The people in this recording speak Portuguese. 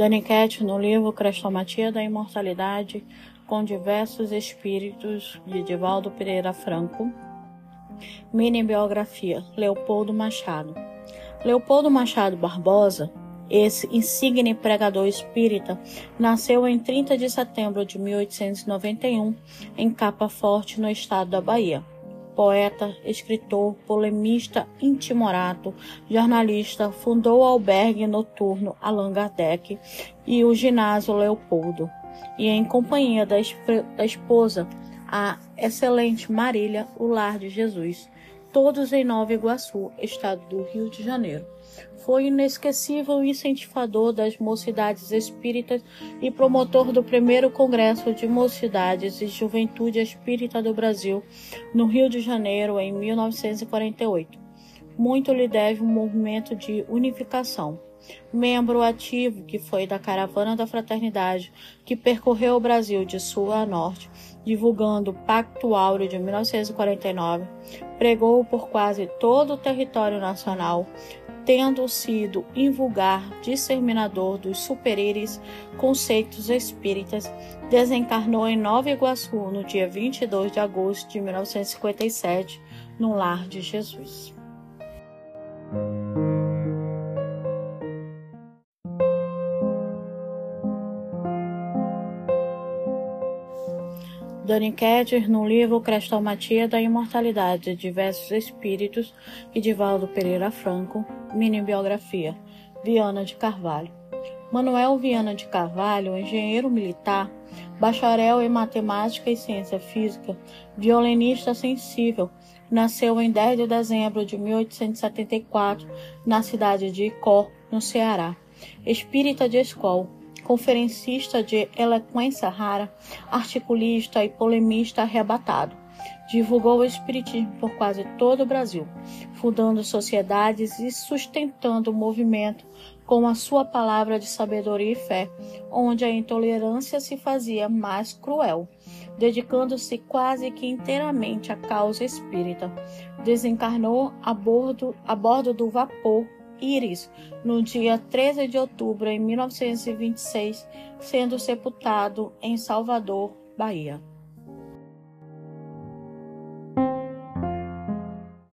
Daniquete no livro Crestomatia da Imortalidade, com diversos espíritos, de Divaldo Pereira Franco. Mini biografia: Leopoldo Machado. Leopoldo Machado Barbosa, esse insigne pregador espírita, nasceu em 30 de setembro de 1891 em Capa Forte, no estado da Bahia poeta, escritor, polemista intimorato, jornalista, fundou o albergue noturno Allan Kardec e o ginásio Leopoldo, e em companhia da, da esposa, a excelente Marília, o Lar de Jesus, todos em Nova Iguaçu, estado do Rio de Janeiro. Foi inesquecível incentivador das mocidades espíritas e promotor do primeiro Congresso de Mocidades e Juventude Espírita do Brasil, no Rio de Janeiro, em 1948. Muito lhe deve o um movimento de unificação. Membro ativo que foi da Caravana da Fraternidade, que percorreu o Brasil de sul a norte, divulgando o Pacto Áureo de 1949, pregou por quase todo o território nacional, tendo sido invulgar disseminador dos superíris conceitos espíritas, desencarnou em Nova Iguaçu no dia 22 de agosto de 1957, no Lar de Jesus. Doniquete, no livro Crestomatia da Imortalidade de Diversos Espíritos, e Divaldo Pereira Franco, mini biografia, Viana de Carvalho. Manuel Viana de Carvalho, engenheiro militar, bacharel em matemática e ciência física, violinista sensível, nasceu em 10 de dezembro de 1874 na cidade de Icó, no Ceará. Espírita de escola, conferencista de eloquência rara, articulista e polemista arrebatado. Divulgou o espiritismo por quase todo o Brasil, fundando sociedades e sustentando o movimento com a sua palavra de sabedoria e fé, onde a intolerância se fazia mais cruel, dedicando-se quase que inteiramente à causa espírita. Desencarnou a bordo, a bordo do vapor Íris, no dia 13 de outubro de 1926, sendo sepultado em Salvador, Bahia.